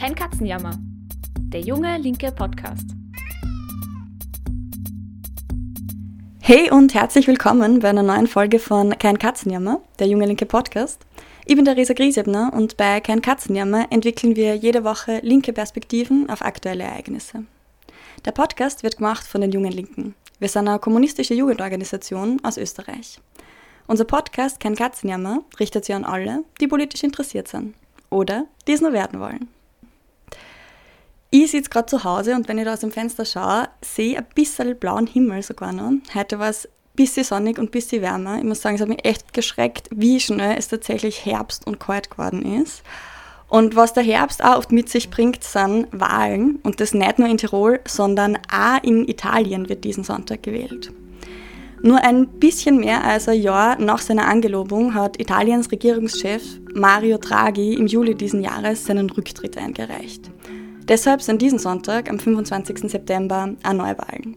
Kein Katzenjammer. Der junge linke Podcast. Hey und herzlich willkommen bei einer neuen Folge von Kein Katzenjammer, der junge linke Podcast. Ich bin Theresa Griesebner und bei Kein Katzenjammer entwickeln wir jede Woche linke Perspektiven auf aktuelle Ereignisse. Der Podcast wird gemacht von den Jungen Linken. Wir sind eine kommunistische Jugendorganisation aus Österreich. Unser Podcast Kein Katzenjammer richtet sich an alle, die politisch interessiert sind oder die es nur werden wollen. Ich sitze gerade zu Hause und wenn ich da aus dem Fenster schaue, sehe ich ein bisschen blauen Himmel sogar noch. Heute war es ein bisschen sonnig und ein bisschen wärmer. Ich muss sagen, es hat mich echt geschreckt, wie schnell es tatsächlich Herbst und kalt geworden ist. Und was der Herbst auch oft mit sich bringt, sind Wahlen. Und das nicht nur in Tirol, sondern auch in Italien wird diesen Sonntag gewählt. Nur ein bisschen mehr als ein Jahr nach seiner Angelobung hat Italiens Regierungschef Mario Draghi im Juli diesen Jahres seinen Rücktritt eingereicht. Deshalb sind diesen Sonntag, am 25. September, auch Neuwahlen.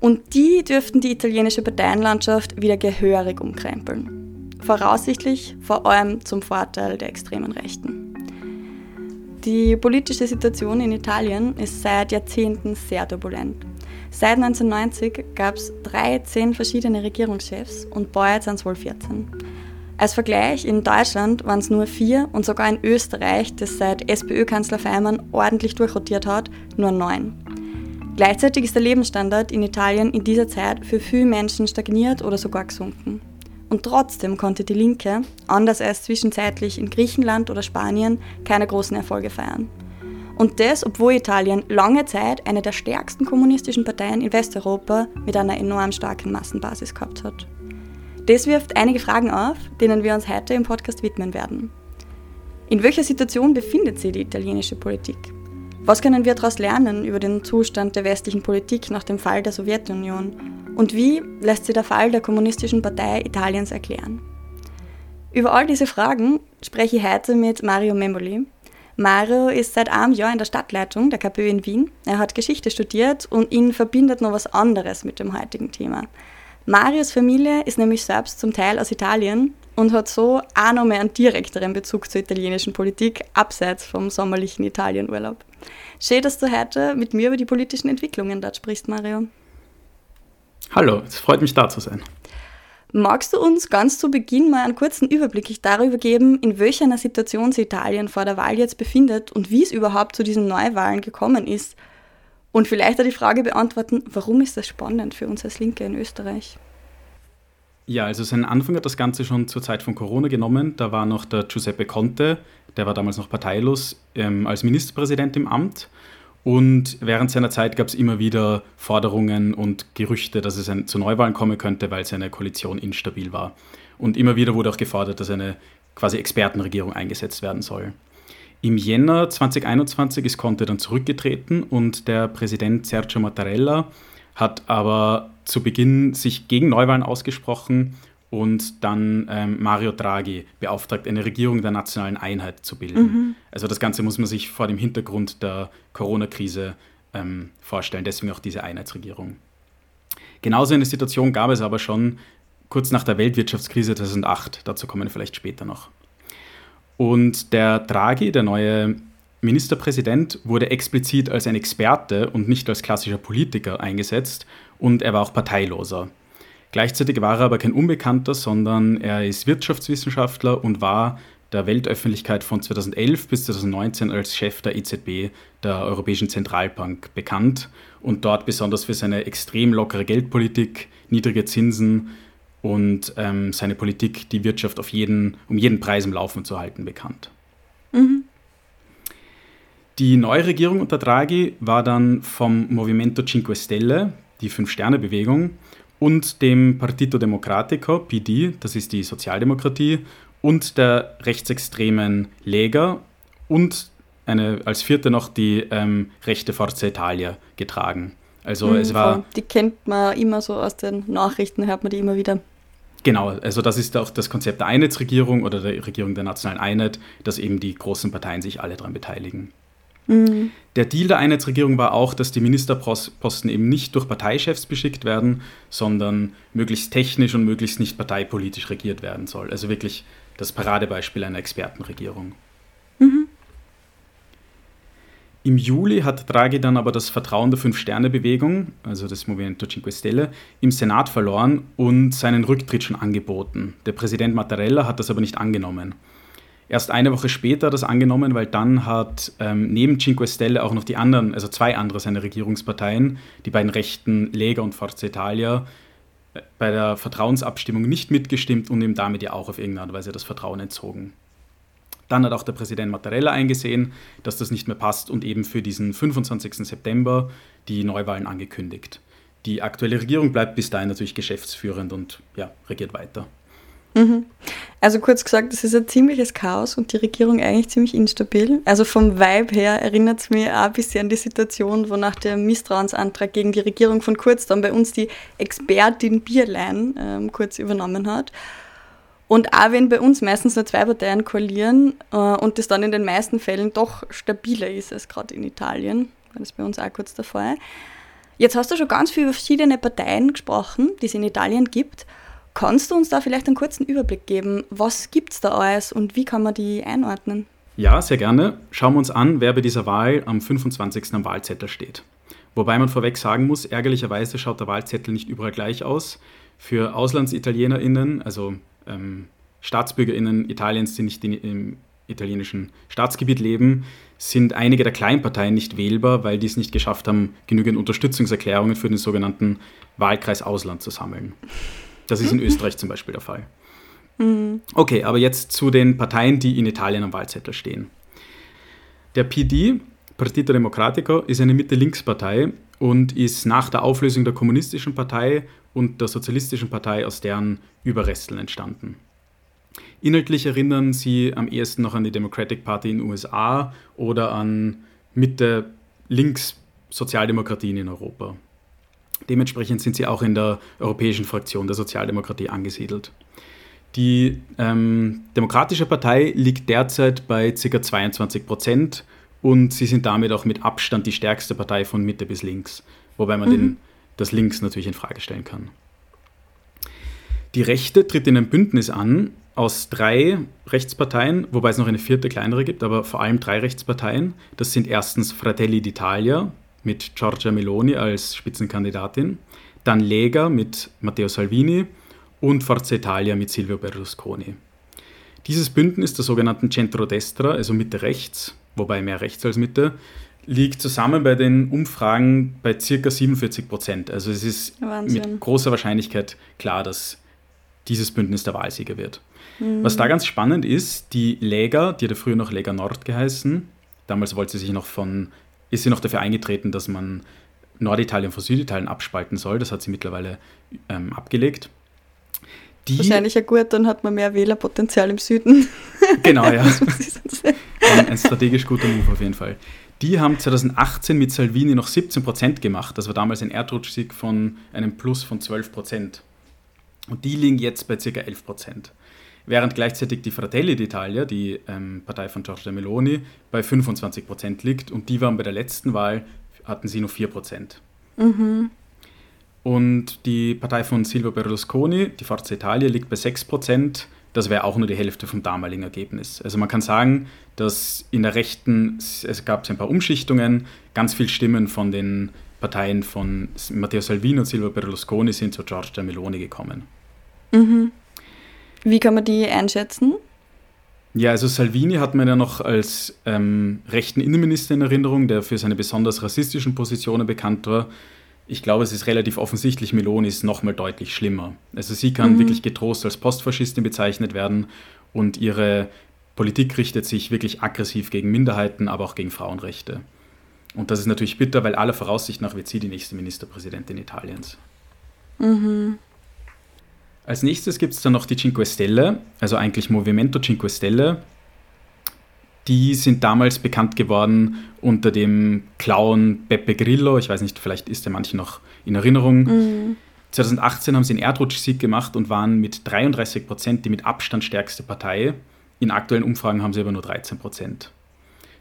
Und die dürften die italienische Parteienlandschaft wieder gehörig umkrempeln. Voraussichtlich vor allem zum Vorteil der extremen Rechten. Die politische Situation in Italien ist seit Jahrzehnten sehr turbulent. Seit 1990 gab es 13 verschiedene Regierungschefs und bald sind es wohl 14. Als Vergleich, in Deutschland waren es nur vier und sogar in Österreich, das seit SPÖ-Kanzler Feimann ordentlich durchrotiert hat, nur neun. Gleichzeitig ist der Lebensstandard in Italien in dieser Zeit für viele Menschen stagniert oder sogar gesunken. Und trotzdem konnte die Linke, anders als zwischenzeitlich in Griechenland oder Spanien, keine großen Erfolge feiern. Und das, obwohl Italien lange Zeit eine der stärksten kommunistischen Parteien in Westeuropa mit einer enorm starken Massenbasis gehabt hat. Das wirft einige Fragen auf, denen wir uns heute im Podcast widmen werden. In welcher Situation befindet sich die italienische Politik? Was können wir daraus lernen über den Zustand der westlichen Politik nach dem Fall der Sowjetunion? Und wie lässt sich der Fall der Kommunistischen Partei Italiens erklären? Über all diese Fragen spreche ich heute mit Mario Memoli. Mario ist seit einem Jahr in der Stadtleitung der KPÖ in Wien. Er hat Geschichte studiert und ihn verbindet noch was anderes mit dem heutigen Thema. Marius Familie ist nämlich selbst zum Teil aus Italien und hat so auch noch mehr einen direkteren Bezug zur italienischen Politik, abseits vom sommerlichen Italienurlaub. Schön, dass du heute mit mir über die politischen Entwicklungen dort sprichst, Mario. Hallo, es freut mich da zu sein. Magst du uns ganz zu Beginn mal einen kurzen Überblick darüber geben, in welcher Situation sich Italien vor der Wahl jetzt befindet und wie es überhaupt zu diesen Neuwahlen gekommen ist? Und vielleicht auch die Frage beantworten, warum ist das spannend für uns als Linke in Österreich? Ja, also seinen Anfang hat das Ganze schon zur Zeit von Corona genommen. Da war noch der Giuseppe Conte, der war damals noch parteilos, ähm, als Ministerpräsident im Amt. Und während seiner Zeit gab es immer wieder Forderungen und Gerüchte, dass es ein, zu Neuwahlen kommen könnte, weil seine Koalition instabil war. Und immer wieder wurde auch gefordert, dass eine quasi Expertenregierung eingesetzt werden soll. Im Jänner 2021 ist Conte dann zurückgetreten und der Präsident Sergio Mattarella hat aber zu Beginn sich gegen Neuwahlen ausgesprochen und dann ähm, Mario Draghi beauftragt, eine Regierung der nationalen Einheit zu bilden. Mhm. Also das Ganze muss man sich vor dem Hintergrund der Corona-Krise ähm, vorstellen, deswegen auch diese Einheitsregierung. Genauso eine Situation gab es aber schon kurz nach der Weltwirtschaftskrise 2008, dazu kommen wir vielleicht später noch. Und der Draghi, der neue Ministerpräsident, wurde explizit als ein Experte und nicht als klassischer Politiker eingesetzt und er war auch parteiloser. Gleichzeitig war er aber kein Unbekannter, sondern er ist Wirtschaftswissenschaftler und war der Weltöffentlichkeit von 2011 bis 2019 als Chef der EZB, der Europäischen Zentralbank, bekannt und dort besonders für seine extrem lockere Geldpolitik, niedrige Zinsen und ähm, seine Politik, die Wirtschaft auf jeden, um jeden Preis im Laufen zu halten, bekannt. Mhm. Die neue Regierung unter Draghi war dann vom Movimento Cinque Stelle, die Fünf-Sterne-Bewegung, und dem Partito Democratico, PD, das ist die Sozialdemokratie, und der rechtsextremen Lega und eine, als vierte noch die ähm, rechte Forza Italia getragen. Also mhm, es war. Die kennt man immer so aus den Nachrichten, hört man die immer wieder. Genau, also das ist auch das Konzept der Einheitsregierung oder der Regierung der nationalen Einheit, dass eben die großen Parteien sich alle daran beteiligen. Mhm. Der Deal der Einheitsregierung war auch, dass die Ministerposten eben nicht durch Parteichefs beschickt werden, sondern möglichst technisch und möglichst nicht parteipolitisch regiert werden soll. Also wirklich das Paradebeispiel einer Expertenregierung. Im Juli hat Draghi dann aber das Vertrauen der Fünf-Sterne-Bewegung, also des Movimento Cinque Stelle, im Senat verloren und seinen Rücktritt schon angeboten. Der Präsident Mattarella hat das aber nicht angenommen. Erst eine Woche später das angenommen, weil dann hat ähm, neben Cinque Stelle auch noch die anderen, also zwei andere seine Regierungsparteien, die beiden rechten Lega und Forza Italia, äh, bei der Vertrauensabstimmung nicht mitgestimmt und ihm damit ja auch auf irgendeine Weise das Vertrauen entzogen. Dann hat auch der Präsident Mattarella eingesehen, dass das nicht mehr passt und eben für diesen 25. September die Neuwahlen angekündigt. Die aktuelle Regierung bleibt bis dahin natürlich geschäftsführend und ja, regiert weiter. Mhm. Also kurz gesagt, es ist ein ziemliches Chaos und die Regierung eigentlich ziemlich instabil. Also vom Vibe her erinnert es mich auch ein bisschen an die Situation, wo nach dem Misstrauensantrag gegen die Regierung von Kurz dann bei uns die Expertin Bierlein ähm, kurz übernommen hat. Und auch wenn bei uns meistens nur zwei Parteien koalieren äh, und das dann in den meisten Fällen doch stabiler ist als gerade in Italien, war das bei uns auch kurz der Fall. Jetzt hast du schon ganz viele verschiedene Parteien gesprochen, die es in Italien gibt. Kannst du uns da vielleicht einen kurzen Überblick geben? Was gibt es da alles und wie kann man die einordnen? Ja, sehr gerne. Schauen wir uns an, wer bei dieser Wahl am 25. am Wahlzettel steht. Wobei man vorweg sagen muss, ärgerlicherweise schaut der Wahlzettel nicht überall gleich aus. Für AuslandsitalianerInnen, also ähm, StaatsbürgerInnen Italiens, die nicht in, im italienischen Staatsgebiet leben, sind einige der Kleinparteien nicht wählbar, weil die es nicht geschafft haben, genügend Unterstützungserklärungen für den sogenannten Wahlkreis Ausland zu sammeln. Das ist in Österreich zum Beispiel der Fall. Mhm. Okay, aber jetzt zu den Parteien, die in Italien am Wahlzettel stehen. Der PD, Partito Democratico, ist eine Mitte-Links-Partei und ist nach der Auflösung der Kommunistischen Partei und der Sozialistischen Partei aus deren Überresten entstanden. Inhaltlich erinnern sie am ehesten noch an die Democratic Party in den USA oder an Mitte-Links-Sozialdemokratien in Europa. Dementsprechend sind sie auch in der europäischen Fraktion der Sozialdemokratie angesiedelt. Die ähm, Demokratische Partei liegt derzeit bei ca. 22 Prozent und sie sind damit auch mit Abstand die stärkste Partei von Mitte bis links, wobei man mhm. den, das Links natürlich in Frage stellen kann. Die Rechte tritt in einem Bündnis an aus drei Rechtsparteien, wobei es noch eine vierte kleinere gibt, aber vor allem drei Rechtsparteien. Das sind erstens Fratelli d'Italia mit Giorgia Meloni als Spitzenkandidatin, dann Lega mit Matteo Salvini und Forza Italia mit Silvio Berlusconi. Dieses Bündnis der sogenannten Centrodestra, also Mitte rechts, wobei mehr rechts als Mitte, liegt zusammen bei den Umfragen bei ca. 47 Prozent. Also es ist Wahnsinn. mit großer Wahrscheinlichkeit klar, dass dieses Bündnis der Wahlsieger wird. Mhm. Was da ganz spannend ist, die Lega, die hat ja früher noch Lega Nord geheißen, damals wollte sie sich noch von, ist sie noch dafür eingetreten, dass man Norditalien von Süditalien abspalten soll. Das hat sie mittlerweile ähm, abgelegt. Die, Wahrscheinlich ja gut, dann hat man mehr Wählerpotenzial im Süden. Genau, ja. ein, ein strategisch guter Move auf jeden Fall. Die haben 2018 mit Salvini noch 17 Prozent gemacht. Das war damals ein Erdrutschsieg von einem Plus von 12 Prozent. Und die liegen jetzt bei ca. 11 Prozent. Während gleichzeitig die Fratelli d'Italia, die ähm, Partei von Giorgia Meloni, bei 25 Prozent liegt. Und die waren bei der letzten Wahl, hatten sie nur 4 Prozent. Mhm. Und die Partei von Silvio Berlusconi, die Forza Italia, liegt bei 6 Prozent. Das wäre auch nur die Hälfte vom damaligen Ergebnis. Also man kann sagen, dass in der Rechten, es gab ein paar Umschichtungen, ganz viele Stimmen von den Parteien von Matteo Salvini und Silvio Berlusconi sind zu Giorgia Meloni gekommen. Mhm. Wie kann man die einschätzen? Ja, also Salvini hat man ja noch als ähm, rechten Innenminister in Erinnerung, der für seine besonders rassistischen Positionen bekannt war ich glaube, es ist relativ offensichtlich, Meloni ist nochmal deutlich schlimmer. Also sie kann mhm. wirklich getrost als Postfaschistin bezeichnet werden und ihre Politik richtet sich wirklich aggressiv gegen Minderheiten, aber auch gegen Frauenrechte. Und das ist natürlich bitter, weil aller Voraussicht nach wird sie die nächste Ministerpräsidentin Italiens. Mhm. Als nächstes gibt es dann noch die Cinque Stelle, also eigentlich Movimento Cinque Stelle die sind damals bekannt geworden unter dem Clown Beppe Grillo. Ich weiß nicht, vielleicht ist der manche noch in Erinnerung. Mhm. 2018 haben sie einen Erdrutschsieg gemacht und waren mit 33 Prozent die mit Abstand stärkste Partei. In aktuellen Umfragen haben sie aber nur 13 Prozent.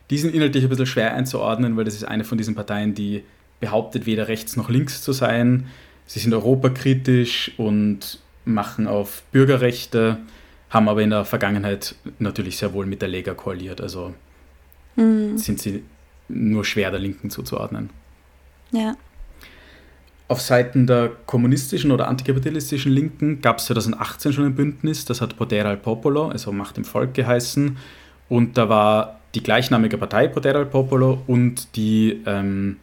Die sind inhaltlich ein bisschen schwer einzuordnen, weil das ist eine von diesen Parteien, die behauptet, weder rechts noch links zu sein. Sie sind europakritisch und machen auf Bürgerrechte haben aber in der Vergangenheit natürlich sehr wohl mit der Lega koaliert. Also mhm. sind sie nur schwer der Linken zuzuordnen. Ja. Auf Seiten der kommunistischen oder antikapitalistischen Linken gab es 2018 schon ein Bündnis, das hat Potere al Popolo, also Macht im Volk geheißen. Und da war die gleichnamige Partei Potere al Popolo und die ähm,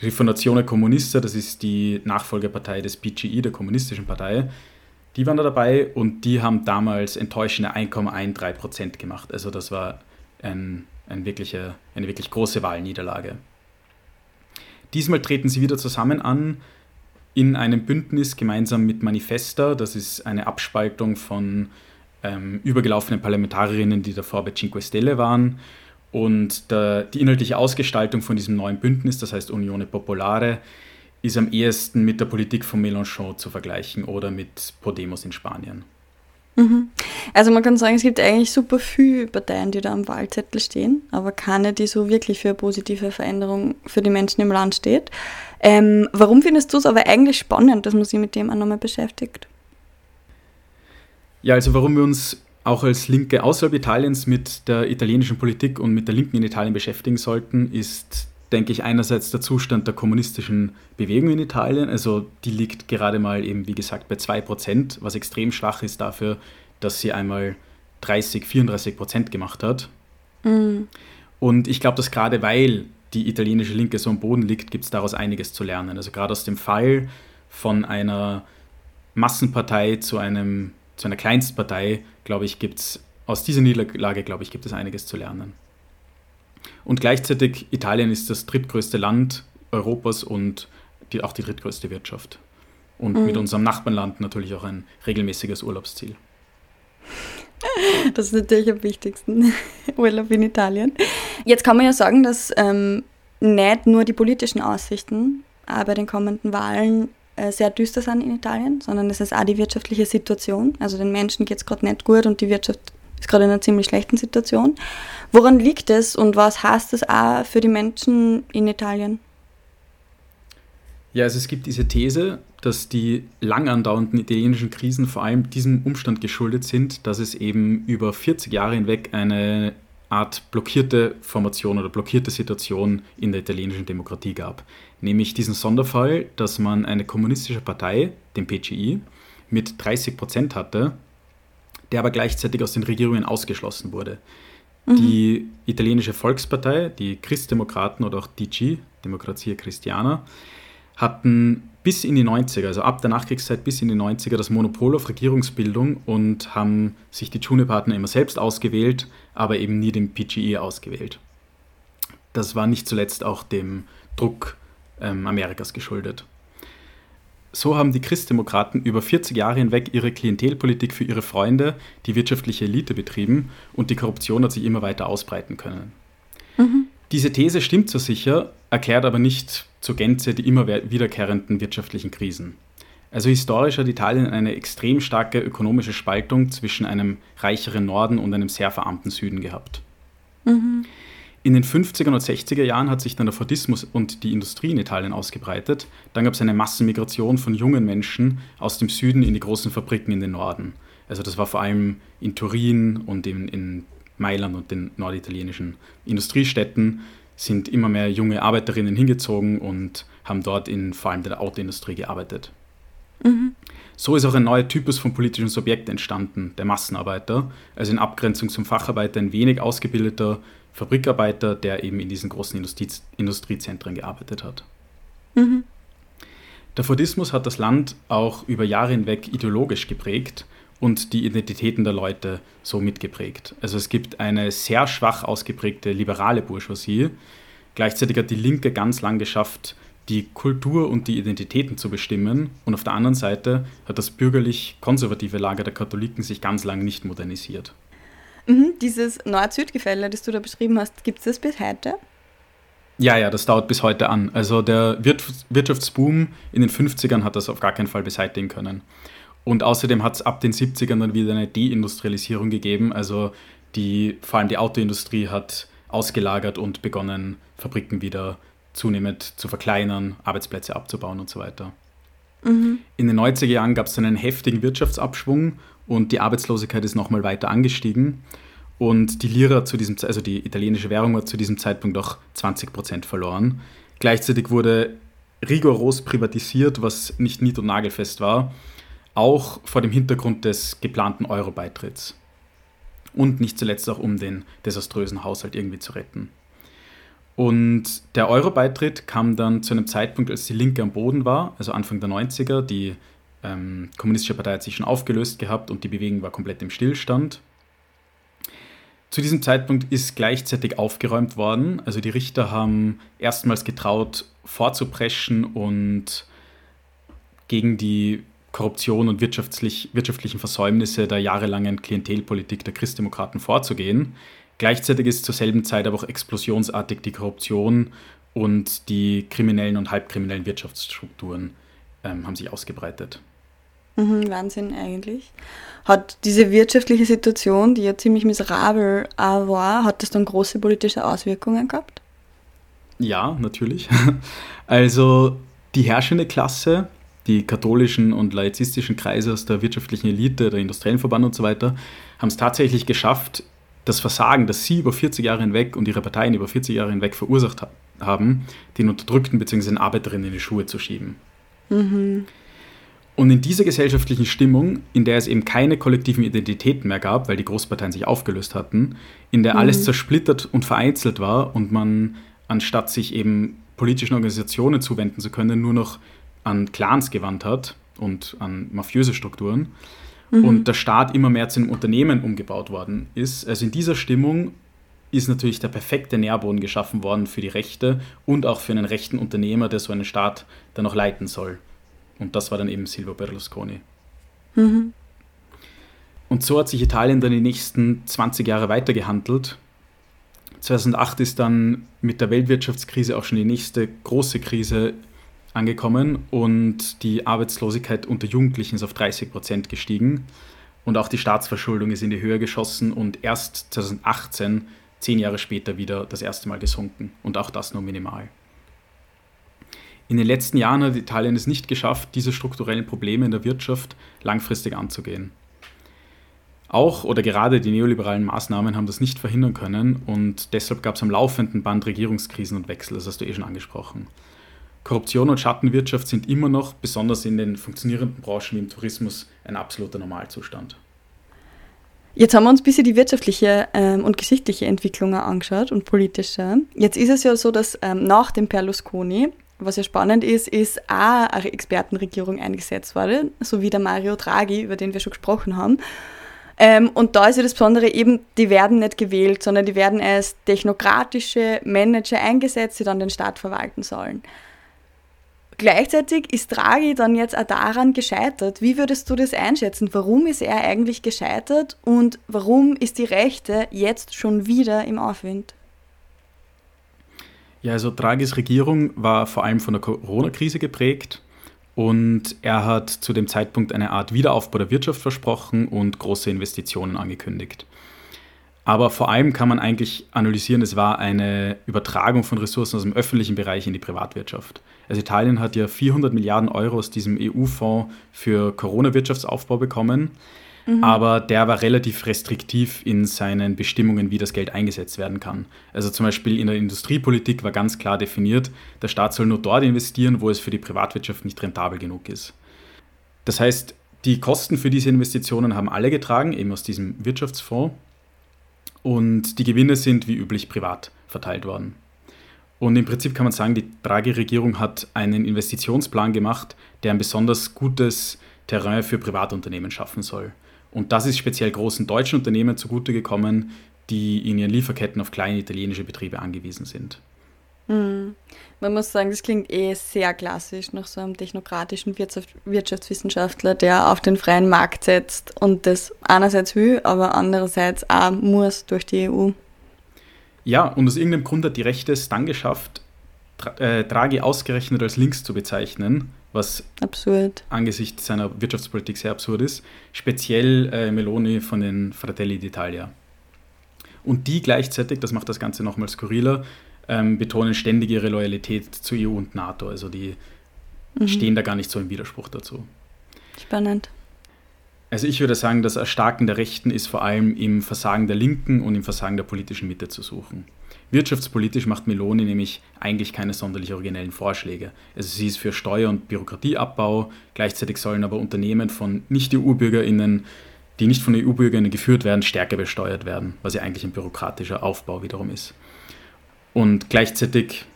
Rifondazione Comunista, das ist die Nachfolgepartei des PGI, der kommunistischen Partei, die waren da dabei und die haben damals enttäuschende 1,13 Prozent gemacht. Also das war ein, ein wirkliche, eine wirklich große Wahlniederlage. Diesmal treten sie wieder zusammen an in einem Bündnis gemeinsam mit Manifesta. Das ist eine Abspaltung von ähm, übergelaufenen Parlamentarierinnen, die davor bei Cinque Stelle waren. Und der, die inhaltliche Ausgestaltung von diesem neuen Bündnis, das heißt Unione Popolare, ist am ehesten mit der Politik von Mélenchon zu vergleichen oder mit Podemos in Spanien. Mhm. Also man kann sagen, es gibt eigentlich super viele Parteien, die da am Wahlzettel stehen, aber keine, die so wirklich für eine positive Veränderung für die Menschen im Land steht. Ähm, warum findest du es aber eigentlich spannend, dass man sich mit dem auch nochmal beschäftigt? Ja, also warum wir uns auch als Linke außerhalb Italiens mit der italienischen Politik und mit der Linken in Italien beschäftigen sollten, ist, denke ich, einerseits der Zustand der kommunistischen Bewegung in Italien. Also die liegt gerade mal eben, wie gesagt, bei 2%, was extrem schwach ist dafür, dass sie einmal 30, 34 Prozent gemacht hat. Mhm. Und ich glaube, dass gerade weil die italienische Linke so am Boden liegt, gibt es daraus einiges zu lernen. Also gerade aus dem Fall von einer Massenpartei zu einem zu einer Kleinstpartei, glaube ich, gibt es aus dieser Niederlage, glaube ich, gibt es einiges zu lernen. Und gleichzeitig, Italien ist das drittgrößte Land Europas und die, auch die drittgrößte Wirtschaft. Und mhm. mit unserem Nachbarland natürlich auch ein regelmäßiges Urlaubsziel. Das ist natürlich am wichtigsten, Urlaub in Italien. Jetzt kann man ja sagen, dass ähm, nicht nur die politischen Aussichten äh, bei den kommenden Wahlen äh, sehr düster sind in Italien, sondern es ist auch die wirtschaftliche Situation. Also den Menschen geht es gerade nicht gut und die Wirtschaft ist gerade in einer ziemlich schlechten Situation. Woran liegt es und was heißt das auch für die Menschen in Italien? Ja, also es gibt diese These, dass die lang andauernden italienischen Krisen vor allem diesem Umstand geschuldet sind, dass es eben über 40 Jahre hinweg eine Art blockierte Formation oder blockierte Situation in der italienischen Demokratie gab. Nämlich diesen Sonderfall, dass man eine kommunistische Partei, den PCI, mit 30 Prozent hatte, der aber gleichzeitig aus den Regierungen ausgeschlossen wurde. Mhm. Die italienische Volkspartei, die Christdemokraten oder auch DG, Demokratia Christiana, hatten bis in die 90er, also ab der Nachkriegszeit bis in die 90er, das Monopol auf Regierungsbildung und haben sich die Juniorpartner immer selbst ausgewählt, aber eben nie den PGE ausgewählt. Das war nicht zuletzt auch dem Druck ähm, Amerikas geschuldet. So haben die Christdemokraten über 40 Jahre hinweg ihre Klientelpolitik für ihre Freunde, die wirtschaftliche Elite betrieben und die Korruption hat sich immer weiter ausbreiten können. Mhm. Diese These stimmt so sicher, erklärt aber nicht zur Gänze die immer wiederkehrenden wirtschaftlichen Krisen. Also historisch hat Italien eine extrem starke ökonomische Spaltung zwischen einem reicheren Norden und einem sehr verarmten Süden gehabt. Mhm. In den 50er und 60er Jahren hat sich dann der Fordismus und die Industrie in Italien ausgebreitet. Dann gab es eine Massenmigration von jungen Menschen aus dem Süden in die großen Fabriken in den Norden. Also das war vor allem in Turin und in, in Mailand und den norditalienischen Industriestädten sind immer mehr junge Arbeiterinnen hingezogen und haben dort in vor allem der Autoindustrie gearbeitet. Mhm. So ist auch ein neuer Typus von politischem Subjekt entstanden, der Massenarbeiter, also in Abgrenzung zum Facharbeiter ein wenig ausgebildeter Fabrikarbeiter, der eben in diesen großen Industrie Industriezentren gearbeitet hat. Mhm. Der Fordismus hat das Land auch über Jahre hinweg ideologisch geprägt und die Identitäten der Leute so mitgeprägt. Also es gibt eine sehr schwach ausgeprägte liberale Bourgeoisie. Gleichzeitig hat die Linke ganz lang geschafft, die Kultur und die Identitäten zu bestimmen. Und auf der anderen Seite hat das bürgerlich-konservative Lager der Katholiken sich ganz lang nicht modernisiert. Mhm, dieses Nord-Süd-Gefälle, das du da beschrieben hast, gibt es das bis heute? Ja, ja, das dauert bis heute an. Also der Wirtschaftsboom in den 50ern hat das auf gar keinen Fall beseitigen können. Und außerdem hat es ab den 70ern dann wieder eine Deindustrialisierung gegeben. Also die, vor allem die Autoindustrie hat ausgelagert und begonnen, Fabriken wieder zunehmend zu verkleinern, Arbeitsplätze abzubauen und so weiter. Mhm. In den 90er Jahren gab es einen heftigen Wirtschaftsabschwung und die Arbeitslosigkeit ist nochmal weiter angestiegen. und die Lira zu diesem, also die italienische Währung hat zu diesem Zeitpunkt auch 20 Prozent verloren. Gleichzeitig wurde rigoros privatisiert, was nicht nied- und nagelfest war, auch vor dem Hintergrund des geplanten Euro-Beitritts. Und nicht zuletzt auch, um den desaströsen Haushalt irgendwie zu retten. Und der Euro-Beitritt kam dann zu einem Zeitpunkt, als die Linke am Boden war, also Anfang der 90er. Die ähm, Kommunistische Partei hat sich schon aufgelöst gehabt und die Bewegung war komplett im Stillstand. Zu diesem Zeitpunkt ist gleichzeitig aufgeräumt worden. Also die Richter haben erstmals getraut, vorzupreschen und gegen die Korruption und wirtschaftlich, wirtschaftlichen Versäumnisse der jahrelangen Klientelpolitik der Christdemokraten vorzugehen. Gleichzeitig ist zur selben Zeit aber auch explosionsartig die Korruption und die kriminellen und halbkriminellen Wirtschaftsstrukturen ähm, haben sich ausgebreitet. Mhm, Wahnsinn eigentlich. Hat diese wirtschaftliche Situation, die ja ziemlich miserabel war, hat das dann große politische Auswirkungen gehabt? Ja, natürlich. Also die herrschende Klasse, die katholischen und laizistischen Kreise aus der wirtschaftlichen Elite, der industriellen Verband und so weiter, haben es tatsächlich geschafft, das Versagen, das sie über 40 Jahre hinweg und ihre Parteien über 40 Jahre hinweg verursacht haben, den Unterdrückten bzw. den Arbeiterinnen in die Schuhe zu schieben. Mhm. Und in dieser gesellschaftlichen Stimmung, in der es eben keine kollektiven Identitäten mehr gab, weil die Großparteien sich aufgelöst hatten, in der mhm. alles zersplittert und vereinzelt war und man anstatt sich eben politischen Organisationen zuwenden zu können, nur noch an Clans gewandt hat und an mafiöse Strukturen, mhm. und der Staat immer mehr zu einem Unternehmen umgebaut worden ist. Also in dieser Stimmung ist natürlich der perfekte Nährboden geschaffen worden für die Rechte und auch für einen rechten Unternehmer, der so einen Staat dann noch leiten soll. Und das war dann eben Silvio Berlusconi. Mhm. Und so hat sich Italien dann die nächsten 20 Jahre weitergehandelt. 2008 ist dann mit der Weltwirtschaftskrise auch schon die nächste große Krise angekommen und die Arbeitslosigkeit unter Jugendlichen ist auf 30 Prozent gestiegen und auch die Staatsverschuldung ist in die Höhe geschossen und erst 2018, zehn Jahre später, wieder das erste Mal gesunken und auch das nur minimal. In den letzten Jahren hat Italien es nicht geschafft, diese strukturellen Probleme in der Wirtschaft langfristig anzugehen. Auch oder gerade die neoliberalen Maßnahmen haben das nicht verhindern können und deshalb gab es am laufenden Band Regierungskrisen und Wechsel, das hast du eh schon angesprochen. Korruption und Schattenwirtschaft sind immer noch, besonders in den funktionierenden Branchen wie im Tourismus, ein absoluter Normalzustand. Jetzt haben wir uns ein bisschen die wirtschaftliche ähm, und geschichtliche Entwicklung angeschaut und politische. Jetzt ist es ja so, dass ähm, nach dem Berlusconi, was ja spannend ist, ist auch eine Expertenregierung eingesetzt worden, so wie der Mario Draghi, über den wir schon gesprochen haben. Ähm, und da ist ja das Besondere eben, die werden nicht gewählt, sondern die werden als technokratische Manager eingesetzt, die dann den Staat verwalten sollen. Gleichzeitig ist Draghi dann jetzt auch daran gescheitert. Wie würdest du das einschätzen? Warum ist er eigentlich gescheitert und warum ist die Rechte jetzt schon wieder im Aufwind? Ja, also Draghis Regierung war vor allem von der Corona-Krise geprägt und er hat zu dem Zeitpunkt eine Art Wiederaufbau der Wirtschaft versprochen und große Investitionen angekündigt. Aber vor allem kann man eigentlich analysieren, es war eine Übertragung von Ressourcen aus dem öffentlichen Bereich in die Privatwirtschaft. Also Italien hat ja 400 Milliarden Euro aus diesem EU-Fonds für Corona-Wirtschaftsaufbau bekommen. Mhm. Aber der war relativ restriktiv in seinen Bestimmungen, wie das Geld eingesetzt werden kann. Also zum Beispiel in der Industriepolitik war ganz klar definiert, der Staat soll nur dort investieren, wo es für die Privatwirtschaft nicht rentabel genug ist. Das heißt, die Kosten für diese Investitionen haben alle getragen, eben aus diesem Wirtschaftsfonds und die Gewinne sind wie üblich privat verteilt worden. Und im Prinzip kann man sagen, die Draghi-Regierung hat einen Investitionsplan gemacht, der ein besonders gutes Terrain für Privatunternehmen schaffen soll. Und das ist speziell großen deutschen Unternehmen zugute gekommen, die in ihren Lieferketten auf kleine italienische Betriebe angewiesen sind. Mhm. Man muss sagen, das klingt eh sehr klassisch nach so einem technokratischen Wirtschaftswissenschaftler, der auf den freien Markt setzt und das einerseits will, aber andererseits auch muss durch die EU. Ja, und aus irgendeinem Grund hat die Rechte es dann geschafft, äh, Draghi ausgerechnet als links zu bezeichnen, was absurd. angesichts seiner Wirtschaftspolitik sehr absurd ist. Speziell äh, Meloni von den Fratelli d'Italia. Und die gleichzeitig, das macht das Ganze nochmal skurriler, ähm, betonen ständig ihre Loyalität zu EU und NATO. Also die mhm. stehen da gar nicht so im Widerspruch dazu. Spannend. Also ich würde sagen, das Erstarken der Rechten ist vor allem im Versagen der Linken und im Versagen der politischen Mitte zu suchen. Wirtschaftspolitisch macht Meloni nämlich eigentlich keine sonderlich originellen Vorschläge. Also sie ist für Steuer- und Bürokratieabbau, gleichzeitig sollen aber Unternehmen von Nicht-EU-BürgerInnen, die nicht von EU-BürgerInnen geführt werden, stärker besteuert werden, was ja eigentlich ein bürokratischer Aufbau wiederum ist. Und gleichzeitig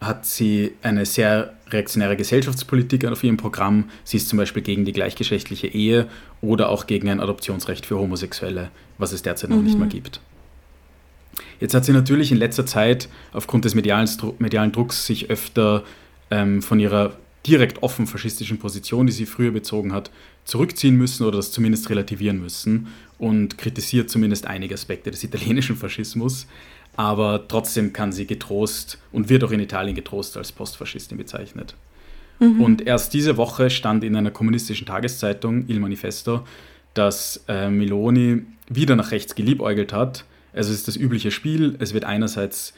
hat sie eine sehr reaktionäre Gesellschaftspolitik auf ihrem Programm. Sie ist zum Beispiel gegen die gleichgeschlechtliche Ehe oder auch gegen ein Adoptionsrecht für Homosexuelle, was es derzeit noch nicht mehr mhm. gibt. Jetzt hat sie natürlich in letzter Zeit aufgrund des medialen, medialen Drucks sich öfter ähm, von ihrer direkt offen faschistischen Position, die sie früher bezogen hat, zurückziehen müssen oder das zumindest relativieren müssen und kritisiert zumindest einige Aspekte des italienischen Faschismus aber trotzdem kann sie getrost und wird auch in Italien getrost als Postfaschistin bezeichnet. Mhm. Und erst diese Woche stand in einer kommunistischen Tageszeitung, Il Manifesto, dass äh, Meloni wieder nach rechts geliebäugelt hat. Also es ist das übliche Spiel. Es wird einerseits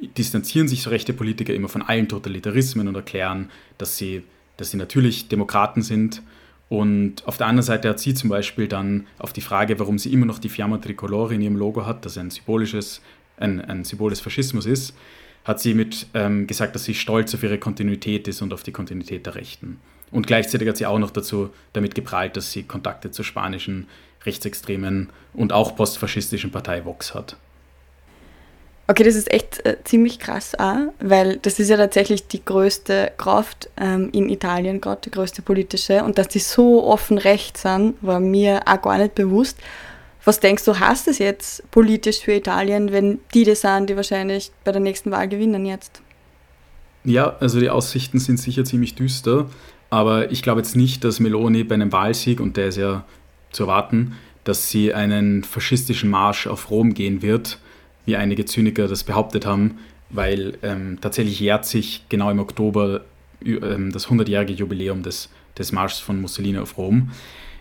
distanzieren sich so rechte Politiker immer von allen Totalitarismen und erklären, dass sie, dass sie natürlich Demokraten sind. Und auf der anderen Seite hat sie zum Beispiel dann auf die Frage, warum sie immer noch die Fiamma Tricolore in ihrem Logo hat, das ein symbolisches ein, ein Symbol des Faschismus ist, hat sie mit ähm, gesagt, dass sie stolz auf ihre Kontinuität ist und auf die Kontinuität der Rechten. Und gleichzeitig hat sie auch noch dazu damit geprahlt, dass sie Kontakte zur spanischen rechtsextremen und auch postfaschistischen Partei Vox hat. Okay, das ist echt äh, ziemlich krass auch, weil das ist ja tatsächlich die größte Kraft ähm, in Italien gerade, die größte politische. Und dass die so offen recht sind, war mir auch gar nicht bewusst. Was denkst du, heißt das jetzt politisch für Italien, wenn die das sind, die wahrscheinlich bei der nächsten Wahl gewinnen jetzt? Ja, also die Aussichten sind sicher ziemlich düster, aber ich glaube jetzt nicht, dass Meloni bei einem Wahlsieg, und der ist ja zu erwarten, dass sie einen faschistischen Marsch auf Rom gehen wird, wie einige Zyniker das behauptet haben, weil ähm, tatsächlich jährt sich genau im Oktober ähm, das 100-jährige Jubiläum des, des Marschs von Mussolini auf Rom.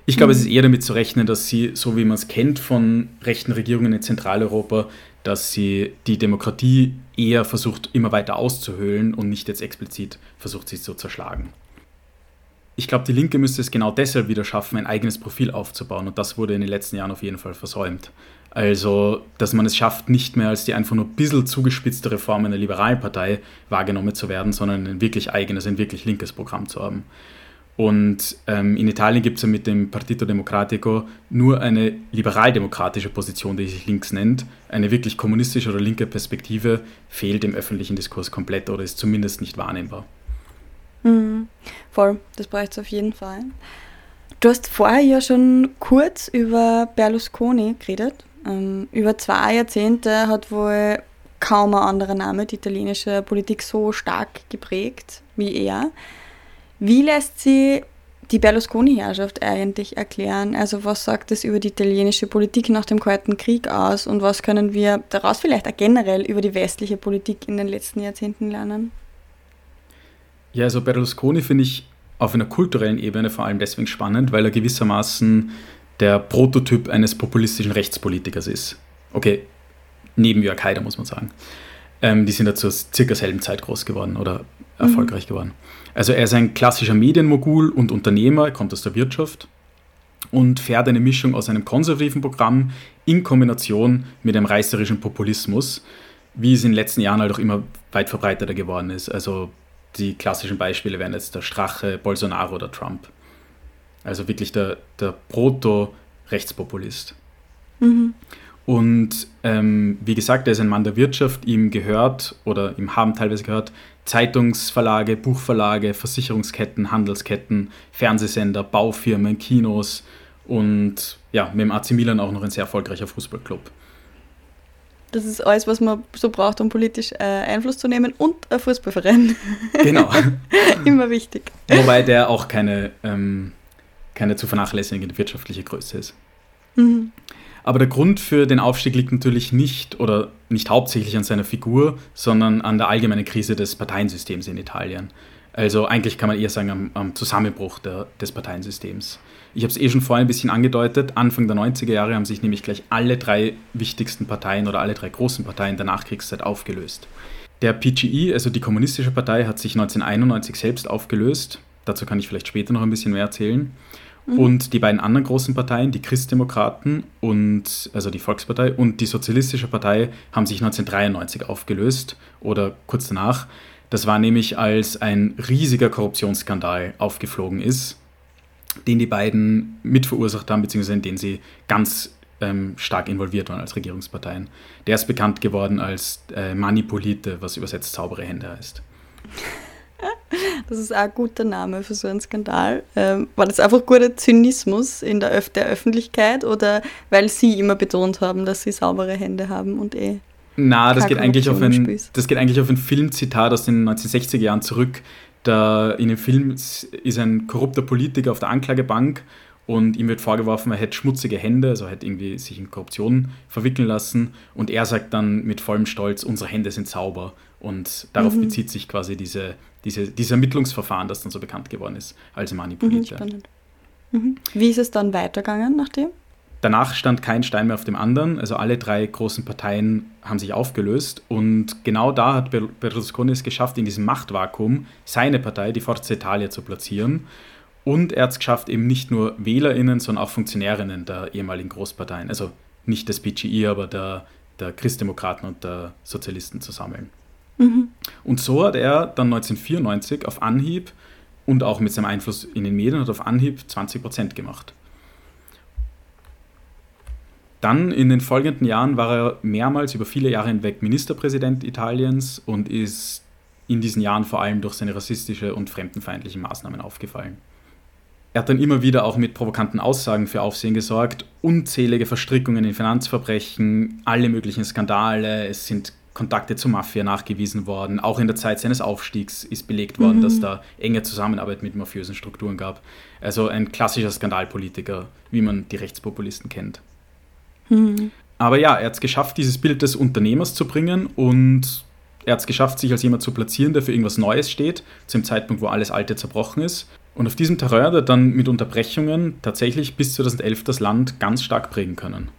Ich glaube, es ist eher damit zu rechnen, dass sie, so wie man es kennt von rechten Regierungen in Zentraleuropa, dass sie die Demokratie eher versucht, immer weiter auszuhöhlen und nicht jetzt explizit versucht, sie zu zerschlagen. Ich glaube, die Linke müsste es genau deshalb wieder schaffen, ein eigenes Profil aufzubauen und das wurde in den letzten Jahren auf jeden Fall versäumt. Also, dass man es schafft, nicht mehr als die einfach nur ein bisschen zugespitzte Reform einer liberalen Partei wahrgenommen zu werden, sondern ein wirklich eigenes, ein wirklich linkes Programm zu haben. Und ähm, in Italien gibt es ja mit dem Partito Democratico nur eine liberaldemokratische Position, die sich links nennt. Eine wirklich kommunistische oder linke Perspektive fehlt im öffentlichen Diskurs komplett oder ist zumindest nicht wahrnehmbar. Mhm. Voll, das braucht es auf jeden Fall. Du hast vorher ja schon kurz über Berlusconi geredet. Ähm, über zwei Jahrzehnte hat wohl kaum ein anderer Name die italienische Politik so stark geprägt wie er. Wie lässt sie die Berlusconi-Herrschaft eigentlich erklären? Also was sagt es über die italienische Politik nach dem Kalten Krieg aus und was können wir daraus vielleicht auch generell über die westliche Politik in den letzten Jahrzehnten lernen? Ja, also Berlusconi finde ich auf einer kulturellen Ebene vor allem deswegen spannend, weil er gewissermaßen der Prototyp eines populistischen Rechtspolitikers ist. Okay, neben Jörg Haider muss man sagen. Ähm, die sind ja zur circa selben Zeit groß geworden oder erfolgreich mhm. geworden. Also er ist ein klassischer Medienmogul und Unternehmer, er kommt aus der Wirtschaft und fährt eine Mischung aus einem konservativen Programm in Kombination mit einem reißerischen Populismus, wie es in den letzten Jahren halt auch immer weit verbreiteter geworden ist. Also die klassischen Beispiele wären jetzt der Strache, Bolsonaro oder Trump. Also wirklich der, der Proto-Rechtspopulist. Mhm. Und ähm, wie gesagt, er ist ein Mann der Wirtschaft, ihm gehört oder ihm haben teilweise gehört Zeitungsverlage, Buchverlage, Versicherungsketten, Handelsketten, Fernsehsender, Baufirmen, Kinos und ja, mit dem AC Milan auch noch ein sehr erfolgreicher Fußballclub. Das ist alles, was man so braucht, um politisch äh, Einfluss zu nehmen und ein Fußballverein. Genau. Immer wichtig. Wobei der auch keine, ähm, keine zu vernachlässigende wirtschaftliche Größe ist. Mhm. Aber der Grund für den Aufstieg liegt natürlich nicht oder nicht hauptsächlich an seiner Figur, sondern an der allgemeinen Krise des Parteiensystems in Italien. Also eigentlich kann man eher sagen am, am Zusammenbruch der, des Parteiensystems. Ich habe es eh schon vorhin ein bisschen angedeutet. Anfang der 90er Jahre haben sich nämlich gleich alle drei wichtigsten Parteien oder alle drei großen Parteien der Nachkriegszeit aufgelöst. Der PGE, also die Kommunistische Partei, hat sich 1991 selbst aufgelöst. Dazu kann ich vielleicht später noch ein bisschen mehr erzählen. Mhm. Und die beiden anderen großen Parteien, die Christdemokraten und also die Volkspartei und die Sozialistische Partei, haben sich 1993 aufgelöst oder kurz danach. Das war nämlich, als ein riesiger Korruptionsskandal aufgeflogen ist, den die beiden mitverursacht haben, beziehungsweise in den sie ganz ähm, stark involviert waren als Regierungsparteien. Der ist bekannt geworden als äh, Manipolite, was übersetzt saubere Hände heißt. Das ist auch ein guter Name für so einen Skandal. Ähm, war das einfach guter Zynismus in der, Öf der Öffentlichkeit oder weil Sie immer betont haben, dass Sie saubere Hände haben und eh na, das geht, eigentlich auf ein, das geht eigentlich auf ein Filmzitat aus den 1960er Jahren zurück. Da in dem Film ist ein korrupter Politiker auf der Anklagebank und ihm wird vorgeworfen, er hätte schmutzige Hände, also er hätte irgendwie sich in Korruption verwickeln lassen. Und er sagt dann mit vollem Stolz, unsere Hände sind sauber. Und darauf mhm. bezieht sich quasi diese, diese, dieses Ermittlungsverfahren, das dann so bekannt geworden ist als Manipulierte. Mhm, mhm. Wie ist es dann weitergegangen nachdem? Danach stand kein Stein mehr auf dem anderen, also alle drei großen Parteien haben sich aufgelöst und genau da hat Berlusconi es geschafft, in diesem Machtvakuum seine Partei, die Forza Italia, zu platzieren. Und er hat es geschafft, eben nicht nur WählerInnen, sondern auch Funktionärinnen der ehemaligen Großparteien, also nicht des PGI, aber der, der Christdemokraten und der Sozialisten zu sammeln. Mhm. Und so hat er dann 1994 auf Anhieb und auch mit seinem Einfluss in den Medien hat auf Anhieb 20 Prozent gemacht. Dann in den folgenden Jahren war er mehrmals über viele Jahre hinweg Ministerpräsident Italiens und ist in diesen Jahren vor allem durch seine rassistische und fremdenfeindliche Maßnahmen aufgefallen. Er hat dann immer wieder auch mit provokanten Aussagen für Aufsehen gesorgt, unzählige Verstrickungen in Finanzverbrechen, alle möglichen Skandale, es sind Kontakte zur Mafia nachgewiesen worden. Auch in der Zeit seines Aufstiegs ist belegt worden, mhm. dass da enge Zusammenarbeit mit mafiösen Strukturen gab. Also ein klassischer Skandalpolitiker, wie man die Rechtspopulisten kennt. Aber ja, er hat es geschafft, dieses Bild des Unternehmers zu bringen und er hat es geschafft, sich als jemand zu platzieren, der für irgendwas Neues steht, zum Zeitpunkt, wo alles Alte zerbrochen ist. Und auf diesem Terrain hat er dann mit Unterbrechungen tatsächlich bis 2011 das Land ganz stark prägen können.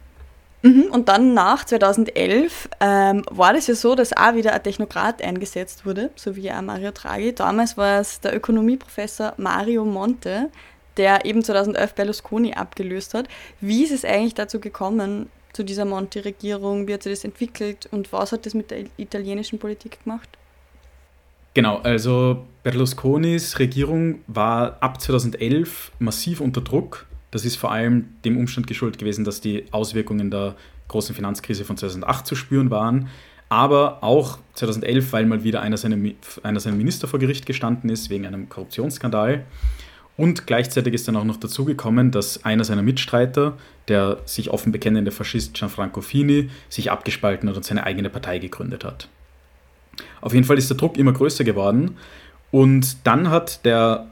Mhm, und dann nach 2011 ähm, war das ja so, dass auch wieder ein Technokrat eingesetzt wurde, so wie auch Mario Draghi. Damals war es der Ökonomieprofessor Mario Monte, der eben 2011 Berlusconi abgelöst hat. Wie ist es eigentlich dazu gekommen, zu dieser Monti-Regierung? Wie hat sie das entwickelt und was hat das mit der italienischen Politik gemacht? Genau, also Berlusconis Regierung war ab 2011 massiv unter Druck. Das ist vor allem dem Umstand geschuldet gewesen, dass die Auswirkungen der großen Finanzkrise von 2008 zu spüren waren. Aber auch 2011, weil mal wieder einer seiner, einer seiner Minister vor Gericht gestanden ist wegen einem Korruptionsskandal. Und gleichzeitig ist dann auch noch dazu gekommen, dass einer seiner Mitstreiter, der sich offen bekennende Faschist Gianfranco Fini, sich abgespalten hat und seine eigene Partei gegründet hat. Auf jeden Fall ist der Druck immer größer geworden und dann hat der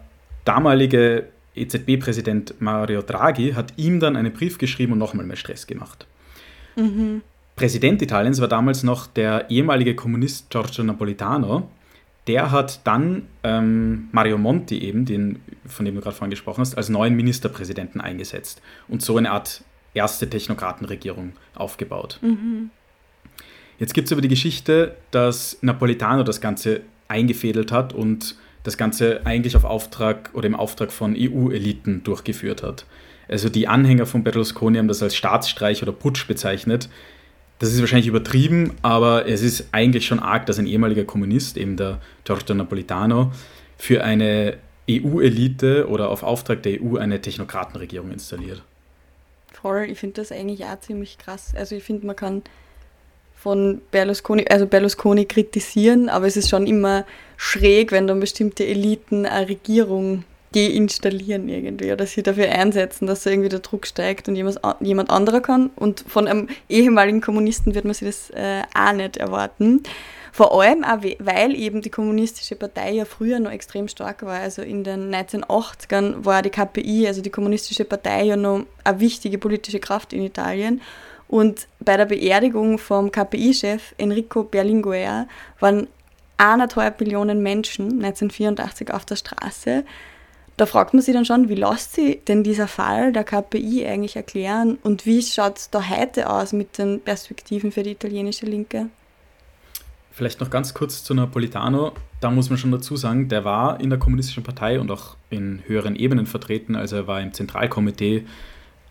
damalige EZB-Präsident Mario Draghi hat ihm dann einen Brief geschrieben und nochmal mehr Stress gemacht. Mhm. Präsident Italiens war damals noch der ehemalige Kommunist Giorgio Napolitano, der hat dann ähm, Mario Monti eben, den, von dem du gerade vorhin gesprochen hast, als neuen Ministerpräsidenten eingesetzt und so eine Art erste Technokratenregierung aufgebaut. Mhm. Jetzt gibt es aber die Geschichte, dass Napolitano das Ganze eingefädelt hat und das Ganze eigentlich auf Auftrag oder im Auftrag von EU-Eliten durchgeführt hat. Also die Anhänger von Berlusconi haben das als Staatsstreich oder Putsch bezeichnet, das ist wahrscheinlich übertrieben, aber es ist eigentlich schon arg, dass ein ehemaliger Kommunist, eben der Giorgio Napolitano, für eine EU-Elite oder auf Auftrag der EU eine Technokratenregierung installiert. Voll, ich finde das eigentlich auch ziemlich krass. Also ich finde, man kann von Berlusconi, also Berlusconi kritisieren, aber es ist schon immer schräg, wenn dann bestimmte Eliten eine Regierung deinstallieren irgendwie oder sie dafür einsetzen, dass irgendwie der Druck steigt und jemand, jemand anderer kann. Und von einem ehemaligen Kommunisten wird man sich das äh, auch nicht erwarten. Vor allem auch, weil eben die kommunistische Partei ja früher noch extrem stark war. Also in den 1980ern war die KPI, also die kommunistische Partei, ja noch eine wichtige politische Kraft in Italien. Und bei der Beerdigung vom KPI-Chef Enrico Berlinguer waren eineinhalb Millionen Menschen 1984 auf der Straße da fragt man sich dann schon, wie lässt sich denn dieser Fall der KPI eigentlich erklären und wie schaut es da heute aus mit den Perspektiven für die italienische Linke? Vielleicht noch ganz kurz zu Napolitano. Da muss man schon dazu sagen, der war in der Kommunistischen Partei und auch in höheren Ebenen vertreten. Also er war im Zentralkomitee,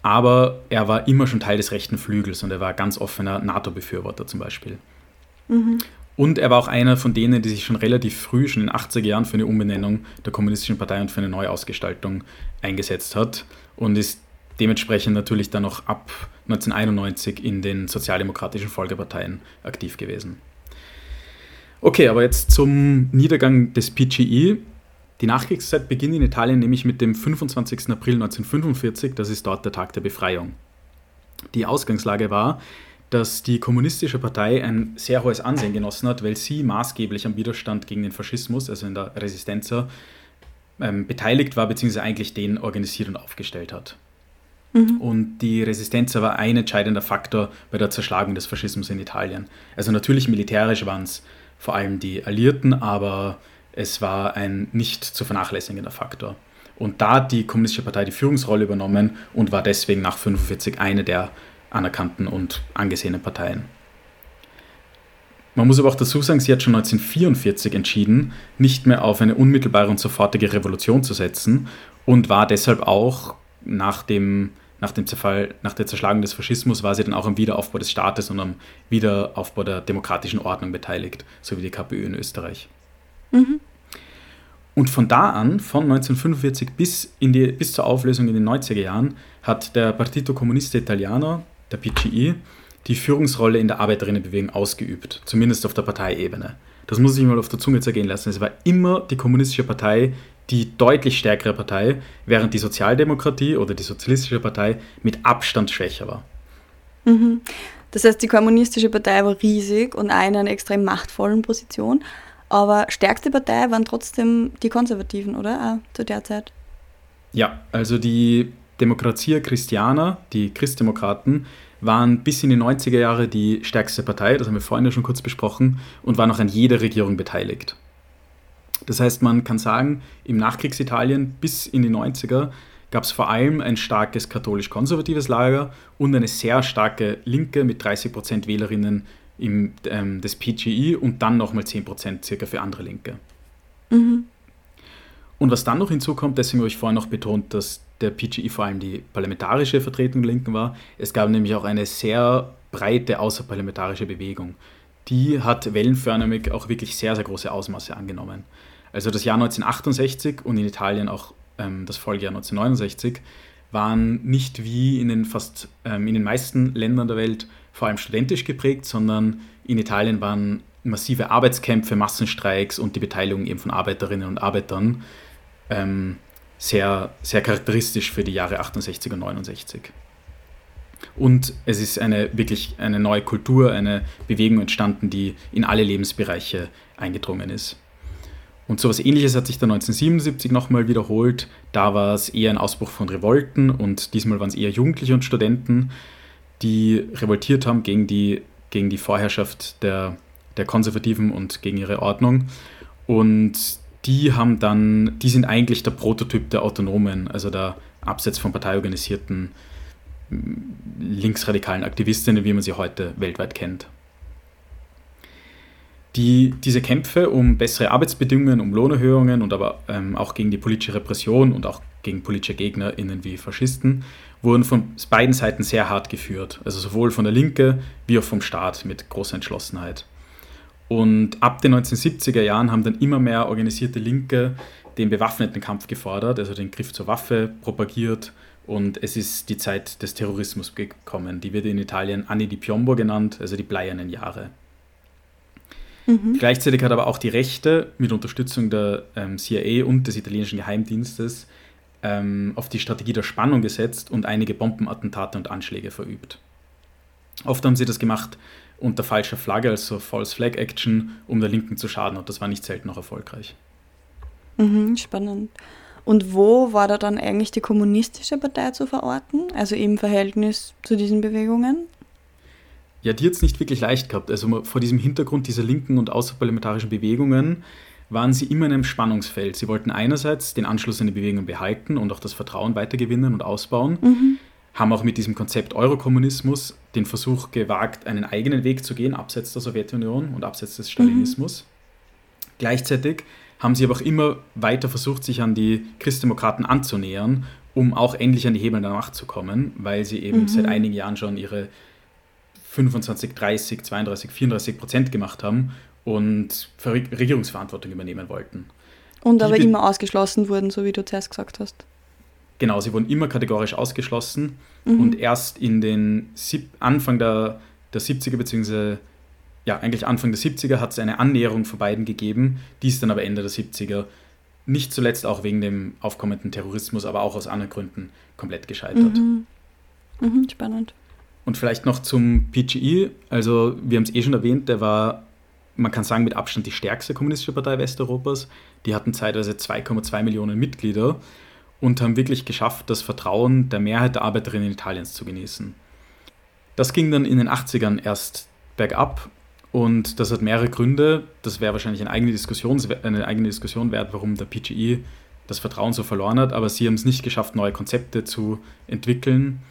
aber er war immer schon Teil des rechten Flügels und er war ganz offener NATO-Befürworter zum Beispiel. Mhm. Und er war auch einer von denen, die sich schon relativ früh, schon in den 80er Jahren, für eine Umbenennung der Kommunistischen Partei und für eine Neuausgestaltung eingesetzt hat und ist dementsprechend natürlich dann noch ab 1991 in den sozialdemokratischen Folgeparteien aktiv gewesen. Okay, aber jetzt zum Niedergang des PGE. Die Nachkriegszeit beginnt in Italien nämlich mit dem 25. April 1945, das ist dort der Tag der Befreiung. Die Ausgangslage war, dass die Kommunistische Partei ein sehr hohes Ansehen genossen hat, weil sie maßgeblich am Widerstand gegen den Faschismus, also in der Resistenza, ähm, beteiligt war, beziehungsweise eigentlich den organisiert und aufgestellt hat. Mhm. Und die Resistenza war ein entscheidender Faktor bei der Zerschlagung des Faschismus in Italien. Also natürlich militärisch waren es vor allem die Alliierten, aber es war ein nicht zu vernachlässigender Faktor. Und da hat die Kommunistische Partei die Führungsrolle übernommen und war deswegen nach 1945 eine der anerkannten und angesehenen Parteien. Man muss aber auch dazu sagen, sie hat schon 1944 entschieden, nicht mehr auf eine unmittelbare und sofortige Revolution zu setzen und war deshalb auch nach dem, nach dem Zerfall, nach der Zerschlagung des Faschismus, war sie dann auch am Wiederaufbau des Staates und am Wiederaufbau der demokratischen Ordnung beteiligt, so wie die KPÖ in Österreich. Mhm. Und von da an, von 1945 bis, in die, bis zur Auflösung in den 90er Jahren, hat der Partito Comunista Italiano, der PCI, die Führungsrolle in der Arbeiterinnenbewegung ausgeübt, zumindest auf der Parteiebene. Das muss ich mal auf der Zunge zergehen lassen. Es war immer die kommunistische Partei, die deutlich stärkere Partei, während die Sozialdemokratie oder die Sozialistische Partei mit Abstand schwächer war. Mhm. Das heißt, die kommunistische Partei war riesig und auch in einer extrem machtvollen Position. Aber stärkste Partei waren trotzdem die Konservativen, oder? Auch zu der Zeit. Ja, also die Demokratia Christiana, die Christdemokraten, waren bis in die 90er Jahre die stärkste Partei, das haben wir vorhin ja schon kurz besprochen, und waren auch an jeder Regierung beteiligt. Das heißt, man kann sagen, im Nachkriegsitalien bis in die 90er gab es vor allem ein starkes katholisch-konservatives Lager und eine sehr starke Linke mit 30% Wählerinnen im, ähm, des PGI und dann nochmal 10% circa für andere Linke. Mhm. Und was dann noch hinzukommt, deswegen habe ich vorhin noch betont, dass der PGI vor allem die parlamentarische Vertretung der Linken war. Es gab nämlich auch eine sehr breite außerparlamentarische Bewegung. Die hat wellenförmig auch wirklich sehr, sehr große Ausmaße angenommen. Also das Jahr 1968 und in Italien auch ähm, das Folgejahr 1969 waren nicht wie in den fast ähm, in den meisten Ländern der Welt vor allem studentisch geprägt, sondern in Italien waren massive Arbeitskämpfe, Massenstreiks und die Beteiligung eben von Arbeiterinnen und Arbeitern ähm, sehr, sehr charakteristisch für die Jahre 68 und 69. Und es ist eine wirklich eine neue Kultur, eine Bewegung entstanden, die in alle Lebensbereiche eingedrungen ist. Und sowas ähnliches hat sich dann 1977 nochmal wiederholt. Da war es eher ein Ausbruch von Revolten und diesmal waren es eher Jugendliche und Studenten, die revoltiert haben gegen die, gegen die Vorherrschaft der, der Konservativen und gegen ihre Ordnung. Und die haben dann, die sind eigentlich der Prototyp der Autonomen, also der abseits von parteiorganisierten mm, linksradikalen Aktivistinnen, wie man sie heute weltweit kennt. Die, diese Kämpfe um bessere Arbeitsbedingungen, um Lohnerhöhungen und aber ähm, auch gegen die politische Repression und auch gegen politische GegnerInnen wie Faschisten wurden von beiden Seiten sehr hart geführt. Also sowohl von der Linke wie auch vom Staat mit großer Entschlossenheit. Und ab den 1970er Jahren haben dann immer mehr organisierte Linke den bewaffneten Kampf gefordert, also den Griff zur Waffe propagiert. Und es ist die Zeit des Terrorismus gekommen. Die wird in Italien Anni di Piombo genannt, also die bleiernen Jahre. Mhm. Gleichzeitig hat aber auch die Rechte mit Unterstützung der ähm, CIA und des italienischen Geheimdienstes ähm, auf die Strategie der Spannung gesetzt und einige Bombenattentate und Anschläge verübt. Oft haben sie das gemacht unter falscher Flagge, also False Flag Action, um der Linken zu schaden und das war nicht selten auch erfolgreich. Mhm, spannend. Und wo war da dann eigentlich die kommunistische Partei zu verorten, also im Verhältnis zu diesen Bewegungen? Ja, die hat es nicht wirklich leicht gehabt. Also vor diesem Hintergrund dieser linken und außerparlamentarischen Bewegungen waren sie immer in einem Spannungsfeld. Sie wollten einerseits den Anschluss an die Bewegung behalten und auch das Vertrauen weitergewinnen und ausbauen. Mhm. Haben auch mit diesem Konzept Eurokommunismus den Versuch gewagt, einen eigenen Weg zu gehen, abseits der Sowjetunion und abseits des Stalinismus. Mhm. Gleichzeitig haben sie aber auch immer weiter versucht, sich an die Christdemokraten anzunähern, um auch endlich an die Hebel der Macht zu kommen, weil sie eben mhm. seit einigen Jahren schon ihre 25, 30, 32, 34 Prozent gemacht haben und Regierungsverantwortung übernehmen wollten. Und aber immer ausgeschlossen wurden, so wie du zuerst gesagt hast. Genau, sie wurden immer kategorisch ausgeschlossen mhm. und erst in den Sieb Anfang der, der 70er, beziehungsweise ja, eigentlich Anfang der 70er hat es eine Annäherung von beiden gegeben, die ist dann aber Ende der 70er nicht zuletzt auch wegen dem aufkommenden Terrorismus, aber auch aus anderen Gründen komplett gescheitert. Mhm. Mhm, spannend. Und vielleicht noch zum PGE, also wir haben es eh schon erwähnt, der war, man kann sagen, mit Abstand die stärkste kommunistische Partei Westeuropas. Die hatten zeitweise 2,2 Millionen Mitglieder und haben wirklich geschafft, das Vertrauen der Mehrheit der Arbeiterinnen Italiens zu genießen. Das ging dann in den 80ern erst bergab und das hat mehrere Gründe. Das wäre wahrscheinlich eine eigene, Diskussion, eine eigene Diskussion wert, warum der PGE das Vertrauen so verloren hat, aber sie haben es nicht geschafft, neue Konzepte zu entwickeln.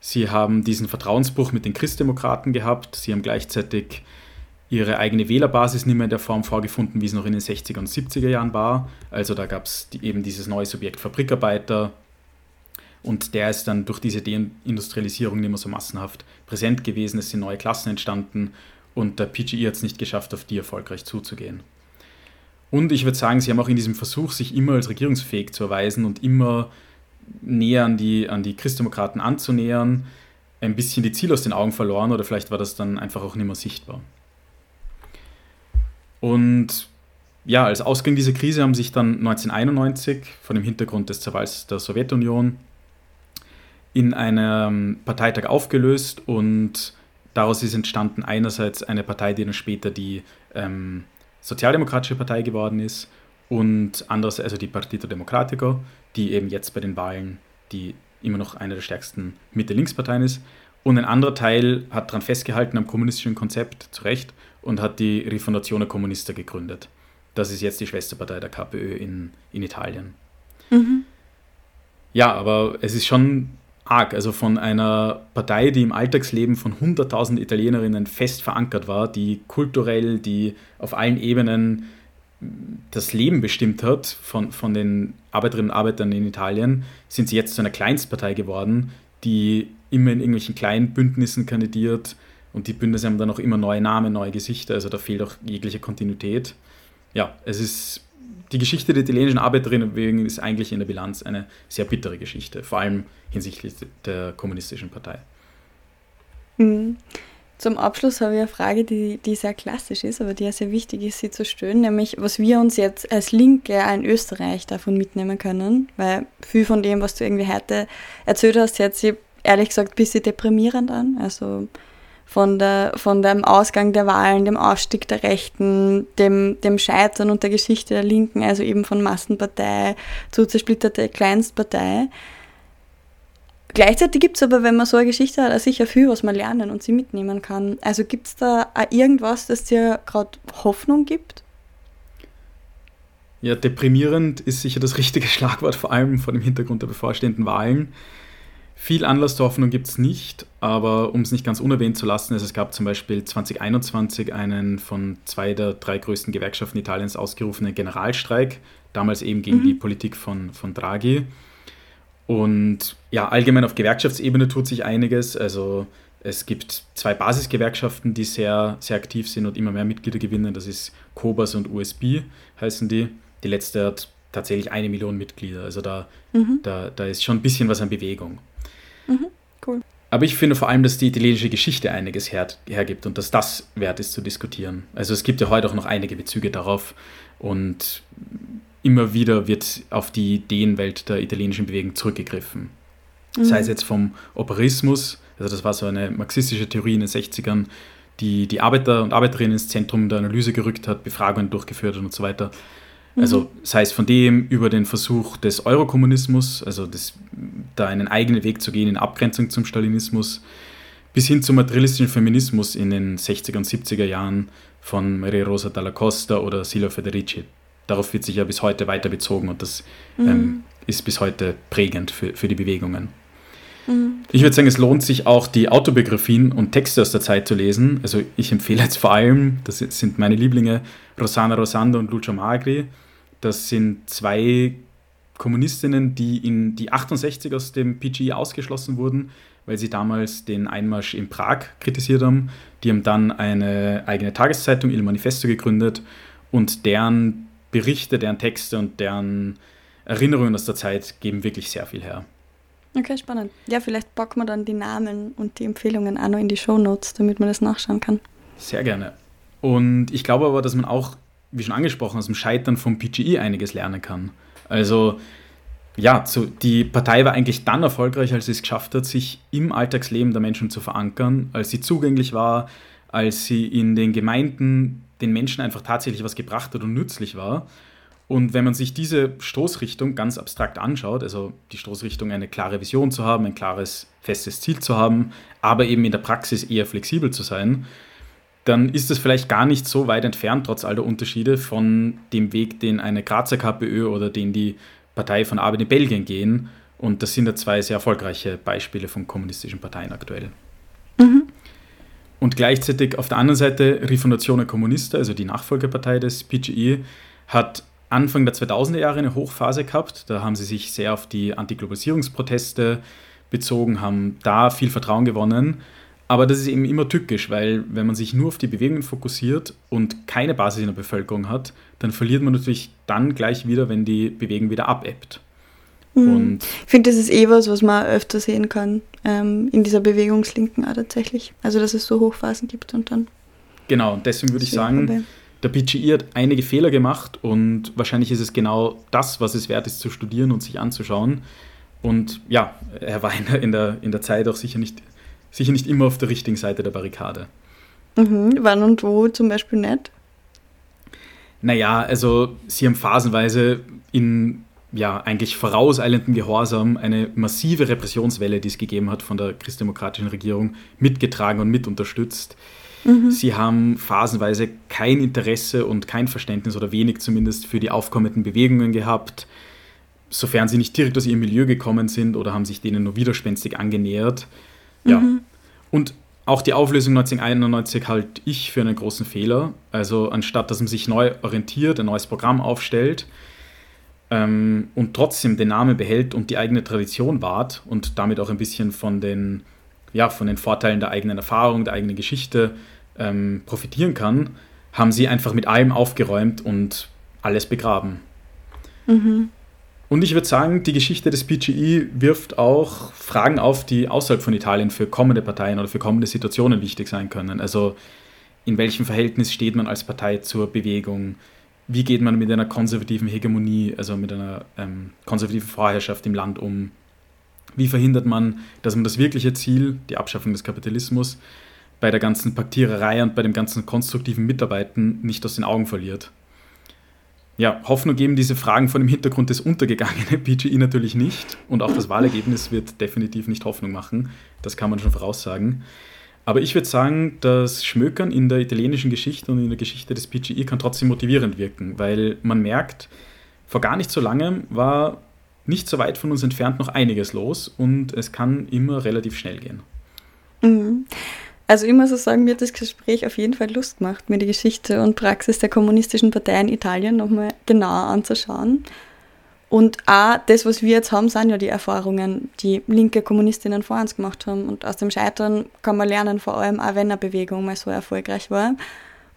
Sie haben diesen Vertrauensbruch mit den Christdemokraten gehabt. Sie haben gleichzeitig ihre eigene Wählerbasis nicht mehr in der Form vorgefunden, wie es noch in den 60er und 70er Jahren war. Also da gab es die, eben dieses neue Subjekt Fabrikarbeiter und der ist dann durch diese Deindustrialisierung nicht mehr so massenhaft präsent gewesen. Es sind neue Klassen entstanden und der PGE hat es nicht geschafft, auf die erfolgreich zuzugehen. Und ich würde sagen, sie haben auch in diesem Versuch, sich immer als regierungsfähig zu erweisen und immer näher an die, an die Christdemokraten anzunähern, ein bisschen die Ziele aus den Augen verloren oder vielleicht war das dann einfach auch nicht mehr sichtbar. Und ja, als Ausgang dieser Krise haben sich dann 1991 vor dem Hintergrund des Zerfalls der Sowjetunion in einem Parteitag aufgelöst und daraus ist entstanden einerseits eine Partei, die dann später die ähm, Sozialdemokratische Partei geworden ist und andererseits also die Partito Democratico, die eben jetzt bei den Wahlen die immer noch eine der stärksten Mitte-Links-Parteien ist. Und ein anderer Teil hat daran festgehalten am kommunistischen Konzept, zu Recht, und hat die Rifondazione Comunista gegründet. Das ist jetzt die Schwesterpartei der KPÖ in, in Italien. Mhm. Ja, aber es ist schon arg. Also von einer Partei, die im Alltagsleben von 100.000 Italienerinnen fest verankert war, die kulturell, die auf allen Ebenen das Leben bestimmt hat von, von den Arbeiterinnen und Arbeitern in Italien, sind sie jetzt zu einer Kleinstpartei geworden, die immer in irgendwelchen kleinen Bündnissen kandidiert, und die Bündnisse haben dann auch immer neue Namen, neue Gesichter, also da fehlt auch jegliche Kontinuität. Ja, es ist die Geschichte der italienischen Arbeiterinnenbewegung ist eigentlich in der Bilanz eine sehr bittere Geschichte, vor allem hinsichtlich der kommunistischen Partei. Mhm. Zum Abschluss habe ich eine Frage, die, die sehr klassisch ist, aber die ja sehr wichtig ist, sie zu stellen, nämlich was wir uns jetzt als Linke in Österreich davon mitnehmen können, weil viel von dem, was du irgendwie heute erzählt hast, jetzt ehrlich gesagt ein bisschen deprimierend an. Also von, der, von dem Ausgang der Wahlen, dem Ausstieg der Rechten, dem, dem Scheitern und der Geschichte der Linken, also eben von Massenpartei zu zersplitterter Kleinstpartei. Gleichzeitig gibt es aber, wenn man so eine Geschichte hat, sicher viel, was man lernen und sie mitnehmen kann. Also gibt es da auch irgendwas, das dir gerade Hoffnung gibt? Ja, deprimierend ist sicher das richtige Schlagwort, vor allem vor dem Hintergrund der bevorstehenden Wahlen. Viel Anlass zur Hoffnung gibt es nicht, aber um es nicht ganz unerwähnt zu lassen, also es gab zum Beispiel 2021 einen von zwei der drei größten Gewerkschaften Italiens ausgerufenen Generalstreik, damals eben gegen mhm. die Politik von, von Draghi. Und ja, allgemein auf Gewerkschaftsebene tut sich einiges. Also es gibt zwei Basisgewerkschaften, die sehr, sehr aktiv sind und immer mehr Mitglieder gewinnen. Das ist Cobas und USB heißen die. Die letzte hat tatsächlich eine Million Mitglieder. Also da, mhm. da, da ist schon ein bisschen was an Bewegung. Mhm, cool. Aber ich finde vor allem, dass die italienische Geschichte einiges her, hergibt und dass das wert ist zu diskutieren. Also es gibt ja heute auch noch einige Bezüge darauf und immer wieder wird auf die Ideenwelt der italienischen Bewegung zurückgegriffen. Mhm. Sei es jetzt vom Operismus, also das war so eine marxistische Theorie in den 60ern, die die Arbeiter und Arbeiterinnen ins Zentrum der Analyse gerückt hat, Befragungen durchgeführt hat und so weiter. Also mhm. sei es von dem über den Versuch des Eurokommunismus, also das, da einen eigenen Weg zu gehen in Abgrenzung zum Stalinismus, bis hin zum materialistischen Feminismus in den 60er und 70er Jahren von Maria Rosa dalla Costa oder Silvio Federici. Darauf wird sich ja bis heute weiter bezogen und das mhm. ähm, ist bis heute prägend für, für die Bewegungen. Mhm. Ich würde sagen, es lohnt sich auch, die Autobiografien und Texte aus der Zeit zu lesen. Also ich empfehle jetzt vor allem, das sind meine Lieblinge, Rosana Rosando und Lucio Magri. Das sind zwei Kommunistinnen, die in die 68 aus dem PGE ausgeschlossen wurden, weil sie damals den Einmarsch in Prag kritisiert haben. Die haben dann eine eigene Tageszeitung, Il Manifesto, gegründet und deren Berichte, deren Texte und deren Erinnerungen aus der Zeit geben wirklich sehr viel her. Okay, spannend. Ja, vielleicht packen wir dann die Namen und die Empfehlungen auch noch in die Show Notes, damit man das nachschauen kann. Sehr gerne. Und ich glaube aber, dass man auch, wie schon angesprochen, aus dem Scheitern vom PGE einiges lernen kann. Also ja, so, die Partei war eigentlich dann erfolgreich, als sie es geschafft hat, sich im Alltagsleben der Menschen zu verankern, als sie zugänglich war, als sie in den Gemeinden den Menschen einfach tatsächlich was gebracht hat und nützlich war. Und wenn man sich diese Stoßrichtung ganz abstrakt anschaut, also die Stoßrichtung eine klare Vision zu haben, ein klares, festes Ziel zu haben, aber eben in der Praxis eher flexibel zu sein, dann ist es vielleicht gar nicht so weit entfernt, trotz all der Unterschiede, von dem Weg, den eine Grazer KPÖ oder den die Partei von Arbeit in Belgien gehen. Und das sind ja zwei sehr erfolgreiche Beispiele von kommunistischen Parteien aktuell. Mhm. Und gleichzeitig auf der anderen Seite Rifondazione Comunista, also die Nachfolgepartei des PGE, hat Anfang der 2000er Jahre eine Hochphase gehabt. Da haben sie sich sehr auf die Antiglobalisierungsproteste bezogen, haben da viel Vertrauen gewonnen. Aber das ist eben immer tückisch, weil wenn man sich nur auf die Bewegungen fokussiert und keine Basis in der Bevölkerung hat, dann verliert man natürlich dann gleich wieder, wenn die Bewegung wieder abebbt. Mhm. ich finde, das ist eh was, was man öfter sehen kann ähm, in dieser Bewegungslinken auch tatsächlich. Also, dass es so Hochphasen gibt und dann. Genau, deswegen würde ich sagen, der PGI hat einige Fehler gemacht und wahrscheinlich ist es genau das, was es wert ist zu studieren und sich anzuschauen. Und ja, er war in der, in der, in der Zeit auch sicher nicht sicher nicht immer auf der richtigen Seite der Barrikade. Mhm. Wann und wo zum Beispiel nicht? Naja, also sie haben phasenweise in ja, eigentlich vorauseilendem Gehorsam eine massive Repressionswelle, die es gegeben hat von der christdemokratischen Regierung, mitgetragen und mit unterstützt. Mhm. Sie haben phasenweise kein Interesse und kein Verständnis oder wenig zumindest für die aufkommenden Bewegungen gehabt, sofern sie nicht direkt aus ihrem Milieu gekommen sind oder haben sich denen nur widerspenstig angenähert. Ja. Mhm. Und auch die Auflösung 1991 halte ich für einen großen Fehler. Also anstatt dass man sich neu orientiert, ein neues Programm aufstellt ähm, und trotzdem den Namen behält und die eigene Tradition wahrt und damit auch ein bisschen von den, ja, von den Vorteilen der eigenen Erfahrung, der eigenen Geschichte ähm, profitieren kann, haben sie einfach mit allem aufgeräumt und alles begraben. Mhm. Und ich würde sagen, die Geschichte des PGE wirft auch Fragen auf, die außerhalb von Italien für kommende Parteien oder für kommende Situationen wichtig sein können. Also in welchem Verhältnis steht man als Partei zur Bewegung? Wie geht man mit einer konservativen Hegemonie, also mit einer ähm, konservativen Vorherrschaft im Land um? Wie verhindert man, dass man das wirkliche Ziel, die Abschaffung des Kapitalismus, bei der ganzen Paktiererei und bei dem ganzen konstruktiven Mitarbeiten nicht aus den Augen verliert? Ja, Hoffnung geben diese Fragen vor dem Hintergrund des untergegangenen PGE natürlich nicht. Und auch das Wahlergebnis wird definitiv nicht Hoffnung machen. Das kann man schon voraussagen. Aber ich würde sagen, das Schmökern in der italienischen Geschichte und in der Geschichte des PGE kann trotzdem motivierend wirken, weil man merkt, vor gar nicht so langem war nicht so weit von uns entfernt noch einiges los und es kann immer relativ schnell gehen. Mhm. Also ich muss sagen, mir hat das Gespräch auf jeden Fall Lust gemacht, mir die Geschichte und Praxis der kommunistischen Partei in Italien nochmal genauer anzuschauen. Und auch das, was wir jetzt haben, sind ja die Erfahrungen, die linke Kommunistinnen vor uns gemacht haben. Und aus dem Scheitern kann man lernen, vor allem auch wenn eine Bewegung mal so erfolgreich war.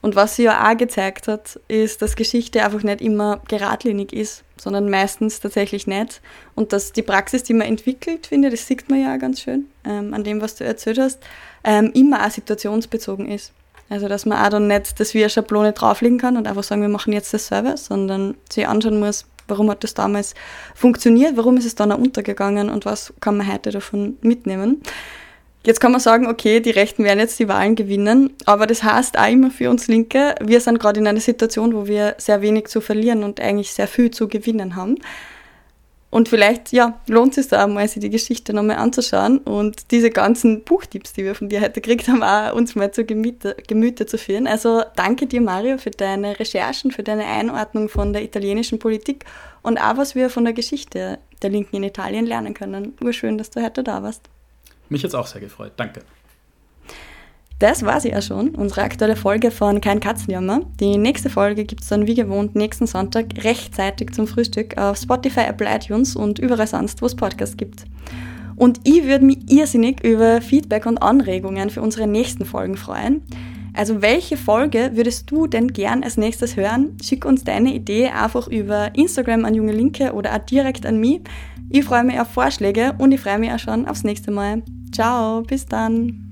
Und was sie ja auch gezeigt hat, ist, dass Geschichte einfach nicht immer geradlinig ist, sondern meistens tatsächlich nicht. Und dass die Praxis, die man entwickelt, finde das sieht man ja auch ganz schön ähm, an dem, was du erzählt hast, ähm, immer auch situationsbezogen ist. Also dass man auch dann nicht das wie eine Schablone drauflegen kann und einfach sagen, wir machen jetzt das selber, sondern sich anschauen muss, warum hat das damals funktioniert, warum ist es dann auch untergegangen und was kann man heute davon mitnehmen. Jetzt kann man sagen, okay, die Rechten werden jetzt die Wahlen gewinnen, aber das heißt auch immer für uns Linke, wir sind gerade in einer Situation, wo wir sehr wenig zu verlieren und eigentlich sehr viel zu gewinnen haben. Und vielleicht, ja, lohnt es sich da mal, sich die Geschichte nochmal anzuschauen und diese ganzen Buchtipps, die wir von dir heute gekriegt haben, auch uns mal zu Gemüte, Gemüte zu führen. Also danke dir, Mario, für deine Recherchen, für deine Einordnung von der italienischen Politik und auch, was wir von der Geschichte der Linken in Italien lernen können. Urschön, dass du heute da warst. Mich jetzt auch sehr gefreut. Danke. Das war sie ja schon, unsere aktuelle Folge von Kein Katzenjammer. Die nächste Folge gibt es dann wie gewohnt nächsten Sonntag rechtzeitig zum Frühstück auf Spotify, Apple, iTunes und überall sonst, wo es Podcasts gibt. Und ich würde mich irrsinnig über Feedback und Anregungen für unsere nächsten Folgen freuen. Also welche Folge würdest du denn gern als nächstes hören? Schick uns deine Idee einfach über Instagram an Junge Linke oder auch direkt an mich. Ich freue mich auf Vorschläge und ich freue mich auch schon aufs nächste Mal. Ciao, bis dann.